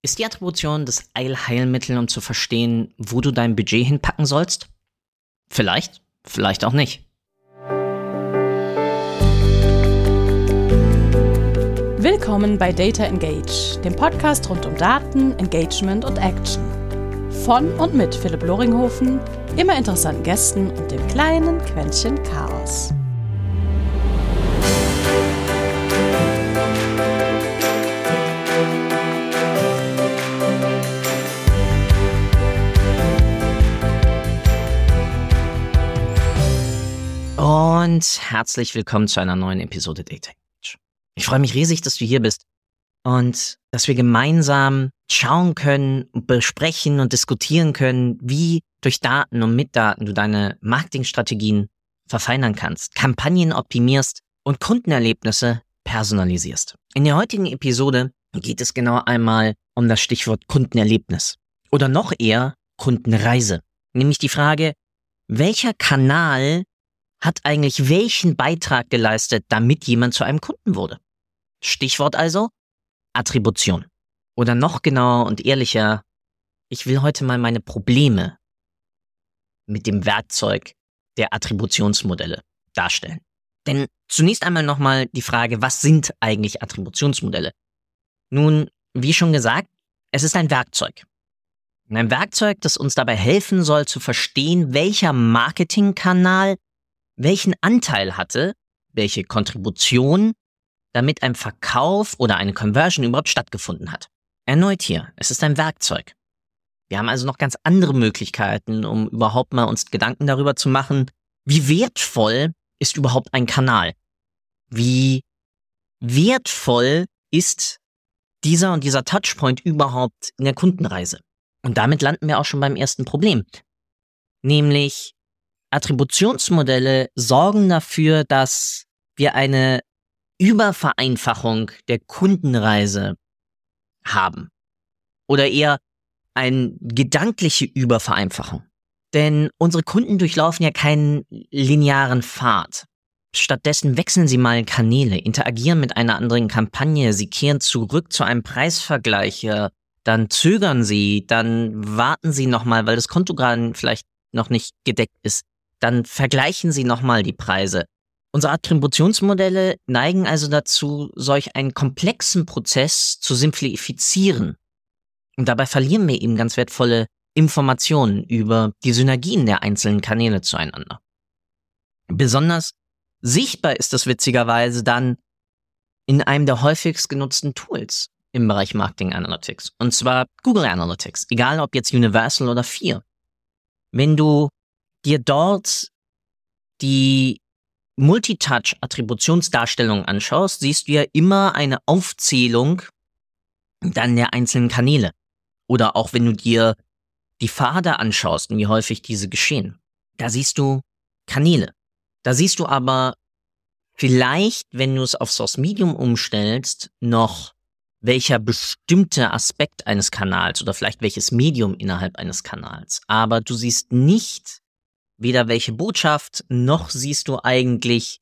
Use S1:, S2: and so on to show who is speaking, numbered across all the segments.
S1: Ist die Attribution das Eilheilmittel, um zu verstehen, wo du dein Budget hinpacken sollst? Vielleicht, vielleicht auch nicht.
S2: Willkommen bei Data Engage, dem Podcast rund um Daten, Engagement und Action. Von und mit Philipp Loringhofen, immer interessanten Gästen und dem kleinen Quäntchen Chaos.
S1: Und herzlich willkommen zu einer neuen Episode Data Age. Ich freue mich riesig, dass du hier bist und dass wir gemeinsam schauen können, besprechen und diskutieren können, wie durch Daten und mit Daten du deine Marketingstrategien verfeinern kannst, Kampagnen optimierst und Kundenerlebnisse personalisierst. In der heutigen Episode geht es genau einmal um das Stichwort Kundenerlebnis oder noch eher Kundenreise. Nämlich die Frage, welcher Kanal hat eigentlich welchen Beitrag geleistet, damit jemand zu einem Kunden wurde? Stichwort also Attribution. Oder noch genauer und ehrlicher, ich will heute mal meine Probleme mit dem Werkzeug der Attributionsmodelle darstellen. Denn zunächst einmal nochmal die Frage, was sind eigentlich Attributionsmodelle? Nun, wie schon gesagt, es ist ein Werkzeug. Ein Werkzeug, das uns dabei helfen soll zu verstehen, welcher Marketingkanal welchen Anteil hatte, welche Kontribution, damit ein Verkauf oder eine Conversion überhaupt stattgefunden hat. Erneut hier, es ist ein Werkzeug. Wir haben also noch ganz andere Möglichkeiten, um überhaupt mal uns Gedanken darüber zu machen, wie wertvoll ist überhaupt ein Kanal? Wie wertvoll ist dieser und dieser Touchpoint überhaupt in der Kundenreise? Und damit landen wir auch schon beim ersten Problem. Nämlich, Attributionsmodelle sorgen dafür, dass wir eine Übervereinfachung der Kundenreise haben. Oder eher eine gedankliche Übervereinfachung. Denn unsere Kunden durchlaufen ja keinen linearen Pfad. Stattdessen wechseln sie mal Kanäle, interagieren mit einer anderen Kampagne, sie kehren zurück zu einem Preisvergleich, dann zögern sie, dann warten sie nochmal, weil das Konto gerade vielleicht noch nicht gedeckt ist dann vergleichen Sie nochmal die Preise. Unsere Attributionsmodelle neigen also dazu, solch einen komplexen Prozess zu simplifizieren. Und dabei verlieren wir eben ganz wertvolle Informationen über die Synergien der einzelnen Kanäle zueinander. Besonders sichtbar ist das witzigerweise dann in einem der häufigst genutzten Tools im Bereich Marketing Analytics. Und zwar Google Analytics, egal ob jetzt Universal oder 4. Wenn du dir dort die Multitouch-Attributionsdarstellung anschaust, siehst du ja immer eine Aufzählung dann der einzelnen Kanäle. Oder auch wenn du dir die Pfade anschaust und wie häufig diese geschehen. Da siehst du Kanäle. Da siehst du aber vielleicht, wenn du es auf Source Medium umstellst, noch welcher bestimmte Aspekt eines Kanals oder vielleicht welches Medium innerhalb eines Kanals. Aber du siehst nicht weder welche Botschaft, noch siehst du eigentlich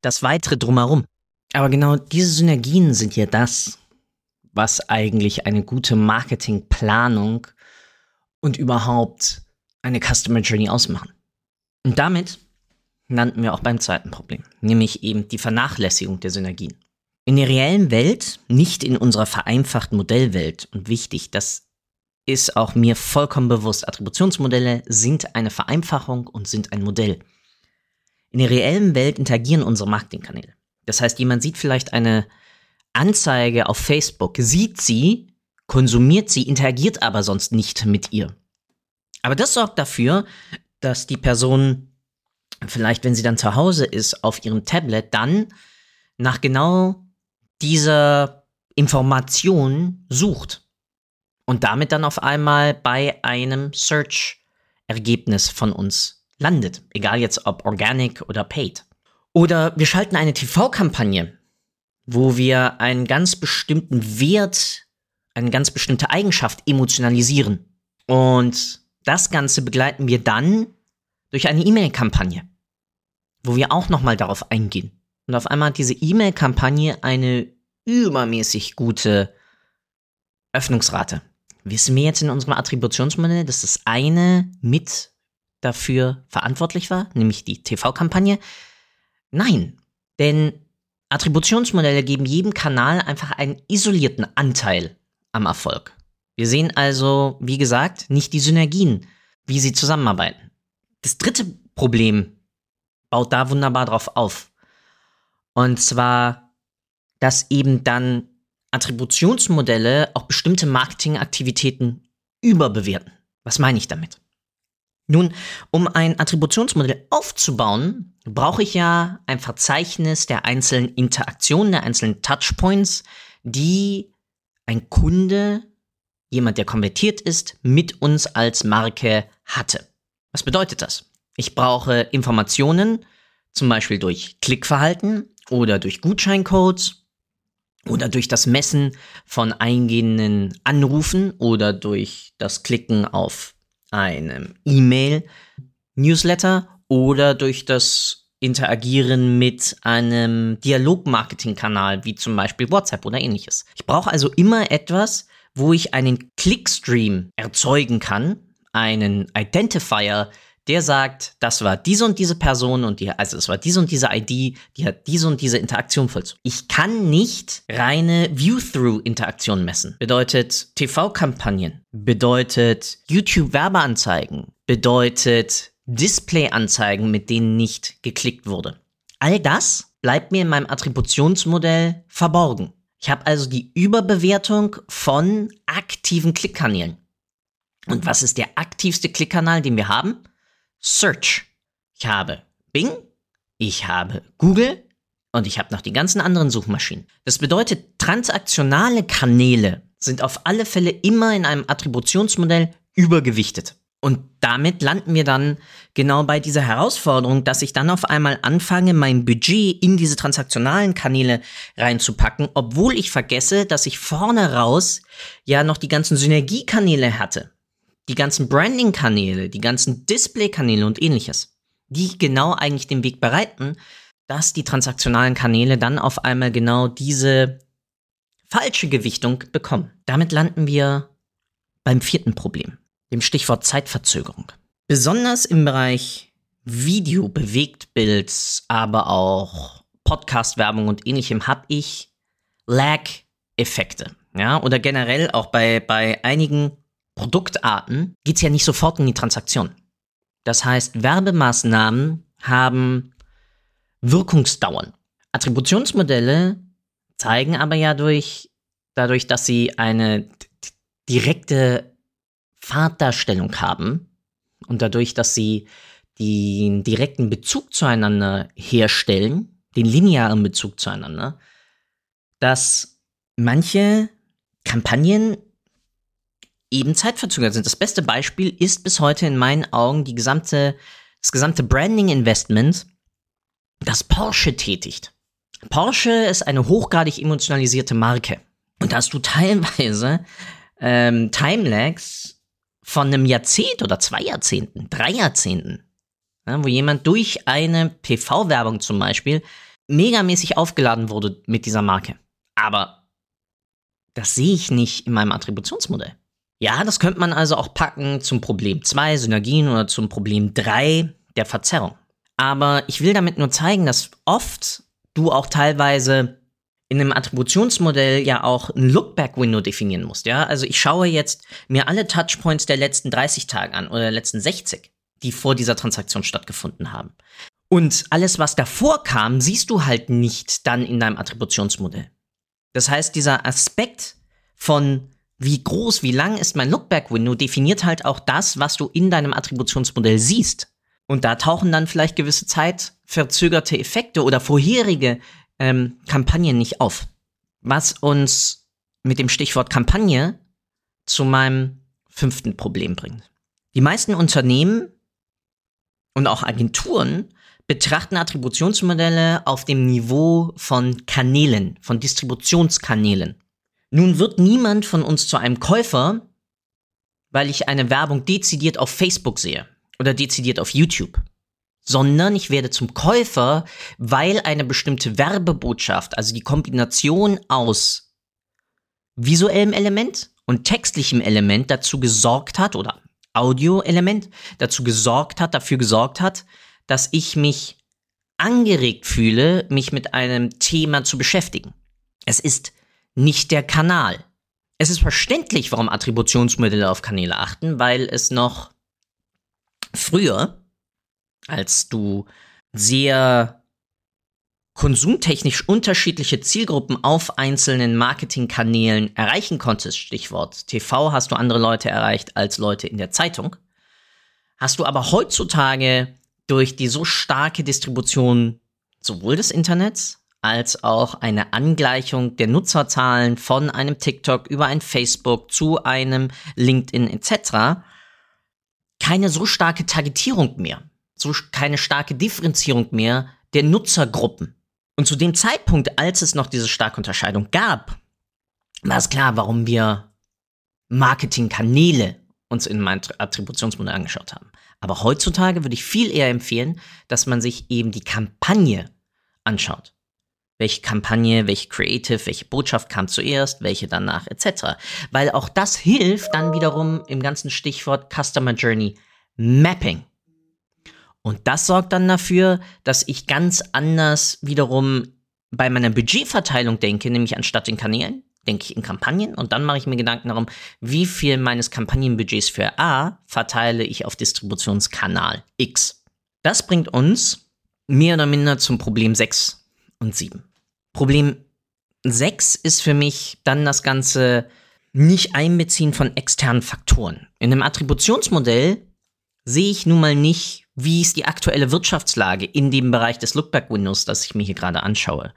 S1: das weitere drumherum. Aber genau diese Synergien sind ja das, was eigentlich eine gute Marketingplanung und überhaupt eine Customer Journey ausmachen. Und damit landen wir auch beim zweiten Problem, nämlich eben die Vernachlässigung der Synergien. In der reellen Welt, nicht in unserer vereinfachten Modellwelt und wichtig, das ist auch mir vollkommen bewusst. Attributionsmodelle sind eine Vereinfachung und sind ein Modell. In der reellen Welt interagieren unsere Marketingkanäle. Das heißt, jemand sieht vielleicht eine Anzeige auf Facebook, sieht sie, konsumiert sie, interagiert aber sonst nicht mit ihr. Aber das sorgt dafür, dass die Person vielleicht, wenn sie dann zu Hause ist, auf ihrem Tablet, dann nach genau dieser Information sucht und damit dann auf einmal bei einem Search-Ergebnis von uns landet. Egal jetzt ob organic oder paid. Oder wir schalten eine TV-Kampagne, wo wir einen ganz bestimmten Wert, eine ganz bestimmte Eigenschaft emotionalisieren. Und das Ganze begleiten wir dann durch eine E-Mail-Kampagne, wo wir auch nochmal darauf eingehen. Und auf einmal hat diese E-Mail-Kampagne eine übermäßig gute Öffnungsrate. Wissen wir jetzt in unserem Attributionsmodell, dass das eine mit dafür verantwortlich war, nämlich die TV-Kampagne? Nein, denn Attributionsmodelle geben jedem Kanal einfach einen isolierten Anteil am Erfolg. Wir sehen also, wie gesagt, nicht die Synergien, wie sie zusammenarbeiten. Das dritte Problem baut da wunderbar drauf auf. Und zwar, dass eben dann Attributionsmodelle auch bestimmte Marketingaktivitäten überbewerten. Was meine ich damit? Nun, um ein Attributionsmodell aufzubauen, brauche ich ja ein Verzeichnis der einzelnen Interaktionen, der einzelnen Touchpoints, die ein Kunde, jemand, der konvertiert ist, mit uns als Marke hatte. Was bedeutet das? Ich brauche Informationen, zum Beispiel durch Klickverhalten oder durch Gutscheincodes oder durch das Messen von eingehenden Anrufen oder durch das Klicken auf einem E-Mail-Newsletter oder durch das Interagieren mit einem Dialogmarketing-Kanal wie zum Beispiel WhatsApp oder ähnliches. Ich brauche also immer etwas, wo ich einen Clickstream erzeugen kann, einen Identifier, der sagt, das war diese und diese Person und die, also es war diese und diese ID, die hat diese und diese Interaktion vollzogen. Ich kann nicht reine View-Through-Interaktion messen. Bedeutet TV-Kampagnen, bedeutet YouTube-Werbeanzeigen, bedeutet Display-Anzeigen, mit denen nicht geklickt wurde. All das bleibt mir in meinem Attributionsmodell verborgen. Ich habe also die Überbewertung von aktiven Klickkanälen. Und was ist der aktivste Klickkanal, den wir haben? Search. Ich habe Bing, ich habe Google und ich habe noch die ganzen anderen Suchmaschinen. Das bedeutet, transaktionale Kanäle sind auf alle Fälle immer in einem Attributionsmodell übergewichtet. Und damit landen wir dann genau bei dieser Herausforderung, dass ich dann auf einmal anfange, mein Budget in diese transaktionalen Kanäle reinzupacken, obwohl ich vergesse, dass ich vorne raus ja noch die ganzen Synergiekanäle hatte die ganzen Branding-Kanäle, die ganzen Display-Kanäle und ähnliches, die genau eigentlich den Weg bereiten, dass die transaktionalen Kanäle dann auf einmal genau diese falsche Gewichtung bekommen. Damit landen wir beim vierten Problem, dem Stichwort Zeitverzögerung. Besonders im Bereich Video, Bewegtbild, aber auch Podcast-Werbung und ähnlichem habe ich Lag-Effekte. Ja, oder generell auch bei, bei einigen Produktarten geht es ja nicht sofort in die Transaktion. Das heißt, Werbemaßnahmen haben Wirkungsdauern. Attributionsmodelle zeigen aber ja durch, dadurch, dass sie eine direkte Fahrtdarstellung haben und dadurch, dass sie den direkten Bezug zueinander herstellen, den linearen Bezug zueinander, dass manche Kampagnen eben zeitverzögert sind. Das beste Beispiel ist bis heute in meinen Augen die gesamte, das gesamte Branding-Investment, das Porsche tätigt. Porsche ist eine hochgradig emotionalisierte Marke. Und da hast du teilweise ähm, Timelags von einem Jahrzehnt oder zwei Jahrzehnten, drei Jahrzehnten, ja, wo jemand durch eine PV-Werbung zum Beispiel megamäßig aufgeladen wurde mit dieser Marke. Aber das sehe ich nicht in meinem Attributionsmodell. Ja, das könnte man also auch packen zum Problem 2, Synergien oder zum Problem 3, der Verzerrung. Aber ich will damit nur zeigen, dass oft du auch teilweise in einem Attributionsmodell ja auch ein Lookback-Window definieren musst, ja? Also ich schaue jetzt mir alle Touchpoints der letzten 30 Tage an oder der letzten 60, die vor dieser Transaktion stattgefunden haben. Und alles, was davor kam, siehst du halt nicht dann in deinem Attributionsmodell. Das heißt, dieser Aspekt von wie groß, wie lang ist mein Lookback-Window, definiert halt auch das, was du in deinem Attributionsmodell siehst. Und da tauchen dann vielleicht gewisse Zeit verzögerte Effekte oder vorherige ähm, Kampagnen nicht auf. Was uns mit dem Stichwort Kampagne zu meinem fünften Problem bringt. Die meisten Unternehmen und auch Agenturen betrachten Attributionsmodelle auf dem Niveau von Kanälen, von Distributionskanälen. Nun wird niemand von uns zu einem Käufer, weil ich eine Werbung dezidiert auf Facebook sehe oder dezidiert auf YouTube, sondern ich werde zum Käufer, weil eine bestimmte Werbebotschaft, also die Kombination aus visuellem Element und textlichem Element dazu gesorgt hat oder Audio-Element dazu gesorgt hat, dafür gesorgt hat, dass ich mich angeregt fühle, mich mit einem Thema zu beschäftigen. Es ist nicht der Kanal. Es ist verständlich, warum Attributionsmodelle auf Kanäle achten, weil es noch früher, als du sehr konsumtechnisch unterschiedliche Zielgruppen auf einzelnen Marketingkanälen erreichen konntest, Stichwort TV hast du andere Leute erreicht als Leute in der Zeitung, hast du aber heutzutage durch die so starke Distribution sowohl des Internets als auch eine Angleichung der Nutzerzahlen von einem TikTok über ein Facebook zu einem LinkedIn etc. keine so starke Targetierung mehr, so keine starke Differenzierung mehr der Nutzergruppen. Und zu dem Zeitpunkt, als es noch diese starke Unterscheidung gab, war es klar, warum wir Marketingkanäle uns in meinem Attributionsmodell angeschaut haben. Aber heutzutage würde ich viel eher empfehlen, dass man sich eben die Kampagne anschaut. Welche Kampagne, welche Creative, welche Botschaft kam zuerst, welche danach, etc. Weil auch das hilft dann wiederum im ganzen Stichwort Customer Journey Mapping. Und das sorgt dann dafür, dass ich ganz anders wiederum bei meiner Budgetverteilung denke, nämlich anstatt in Kanälen, denke ich in Kampagnen und dann mache ich mir Gedanken darum, wie viel meines Kampagnenbudgets für A verteile ich auf Distributionskanal X. Das bringt uns mehr oder minder zum Problem 6 und 7. Problem 6 ist für mich dann das Ganze nicht einbeziehen von externen Faktoren. In einem Attributionsmodell sehe ich nun mal nicht, wie ist die aktuelle Wirtschaftslage in dem Bereich des Lookback-Windows, das ich mir hier gerade anschaue.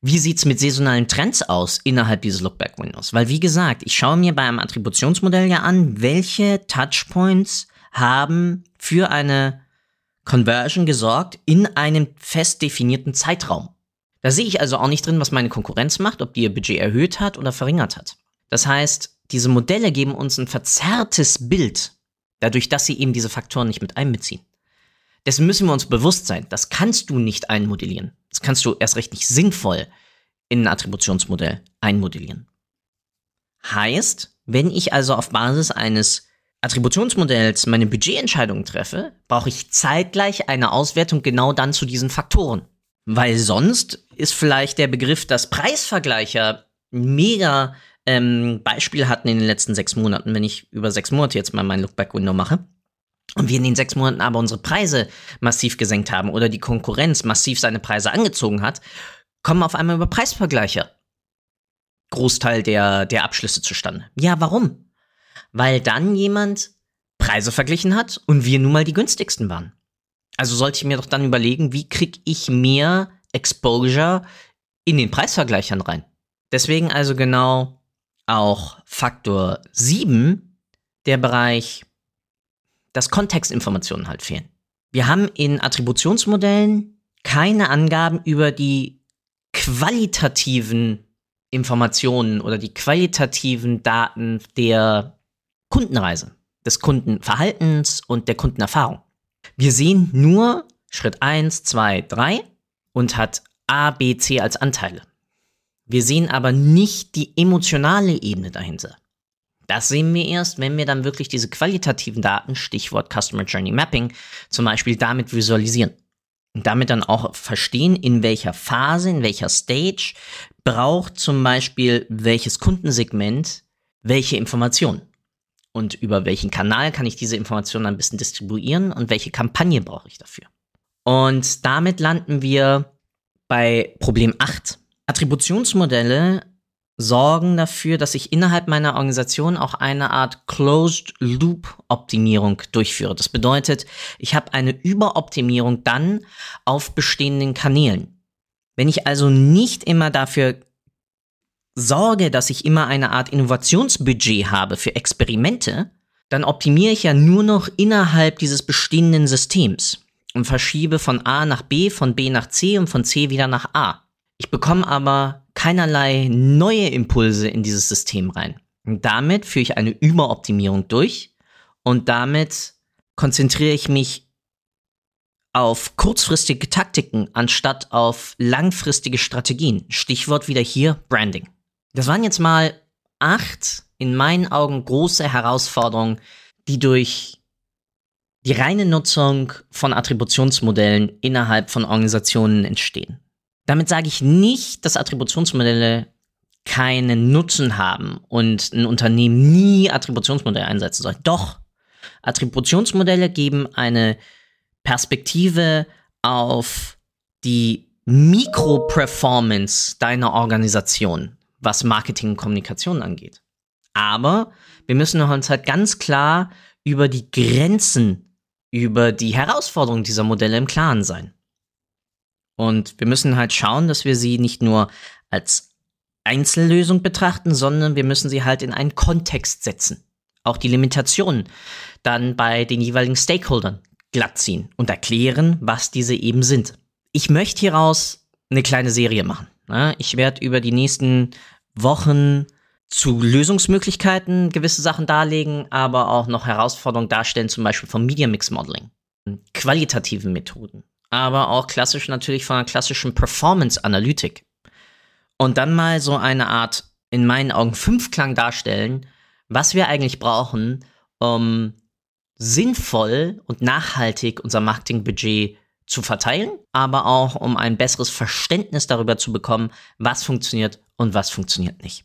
S1: Wie sieht's mit saisonalen Trends aus innerhalb dieses Lookback-Windows? Weil, wie gesagt, ich schaue mir bei einem Attributionsmodell ja an, welche Touchpoints haben für eine Conversion gesorgt in einem fest definierten Zeitraum. Da sehe ich also auch nicht drin, was meine Konkurrenz macht, ob die ihr Budget erhöht hat oder verringert hat. Das heißt, diese Modelle geben uns ein verzerrtes Bild, dadurch, dass sie eben diese Faktoren nicht mit einbeziehen. Dessen müssen wir uns bewusst sein. Das kannst du nicht einmodellieren. Das kannst du erst recht nicht sinnvoll in ein Attributionsmodell einmodellieren. Heißt, wenn ich also auf Basis eines Attributionsmodells meine Budgetentscheidungen treffe, brauche ich zeitgleich eine Auswertung genau dann zu diesen Faktoren. Weil sonst ist vielleicht der Begriff, dass Preisvergleicher mega ähm, Beispiel hatten in den letzten sechs Monaten, wenn ich über sechs Monate jetzt mal mein Lookback-Window mache, und wir in den sechs Monaten aber unsere Preise massiv gesenkt haben oder die Konkurrenz massiv seine Preise angezogen hat, kommen auf einmal über Preisvergleiche Großteil der, der Abschlüsse zustande. Ja, warum? Weil dann jemand Preise verglichen hat und wir nun mal die günstigsten waren. Also sollte ich mir doch dann überlegen, wie kriege ich mehr Exposure in den Preisvergleichern rein. Deswegen also genau auch Faktor 7, der Bereich, dass Kontextinformationen halt fehlen. Wir haben in Attributionsmodellen keine Angaben über die qualitativen Informationen oder die qualitativen Daten der Kundenreise, des Kundenverhaltens und der Kundenerfahrung. Wir sehen nur Schritt 1, 2, 3 und hat A, B, C als Anteile. Wir sehen aber nicht die emotionale Ebene dahinter. Das sehen wir erst, wenn wir dann wirklich diese qualitativen Daten, Stichwort Customer Journey Mapping, zum Beispiel damit visualisieren. Und damit dann auch verstehen, in welcher Phase, in welcher Stage braucht zum Beispiel welches Kundensegment welche Informationen und über welchen Kanal kann ich diese Informationen ein bisschen distribuieren und welche Kampagne brauche ich dafür. Und damit landen wir bei Problem 8. Attributionsmodelle sorgen dafür, dass ich innerhalb meiner Organisation auch eine Art Closed Loop Optimierung durchführe. Das bedeutet, ich habe eine Überoptimierung dann auf bestehenden Kanälen. Wenn ich also nicht immer dafür sorge, dass ich immer eine Art Innovationsbudget habe für Experimente, dann optimiere ich ja nur noch innerhalb dieses bestehenden Systems und verschiebe von A nach B, von B nach C und von C wieder nach A. Ich bekomme aber keinerlei neue Impulse in dieses System rein. Und damit führe ich eine Überoptimierung durch und damit konzentriere ich mich auf kurzfristige Taktiken anstatt auf langfristige Strategien. Stichwort wieder hier Branding. Das waren jetzt mal acht in meinen Augen große Herausforderungen, die durch die reine Nutzung von Attributionsmodellen innerhalb von Organisationen entstehen. Damit sage ich nicht, dass Attributionsmodelle keinen Nutzen haben und ein Unternehmen nie Attributionsmodelle einsetzen soll. Doch, Attributionsmodelle geben eine Perspektive auf die Mikro-Performance deiner Organisation, was Marketing und Kommunikation angeht. Aber wir müssen uns halt ganz klar über die Grenzen, über die Herausforderungen dieser Modelle im Klaren sein. Und wir müssen halt schauen, dass wir sie nicht nur als Einzellösung betrachten, sondern wir müssen sie halt in einen Kontext setzen. Auch die Limitationen dann bei den jeweiligen Stakeholdern glatt ziehen und erklären, was diese eben sind. Ich möchte hieraus eine kleine Serie machen. Ich werde über die nächsten Wochen zu Lösungsmöglichkeiten gewisse Sachen darlegen, aber auch noch Herausforderungen darstellen, zum Beispiel vom Media Mix Modeling, qualitativen Methoden, aber auch klassisch natürlich von einer klassischen Performance Analytik. Und dann mal so eine Art, in meinen Augen, Fünfklang darstellen, was wir eigentlich brauchen, um sinnvoll und nachhaltig unser Marketingbudget zu verteilen, aber auch um ein besseres Verständnis darüber zu bekommen, was funktioniert und was funktioniert nicht.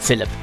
S1: Philipp.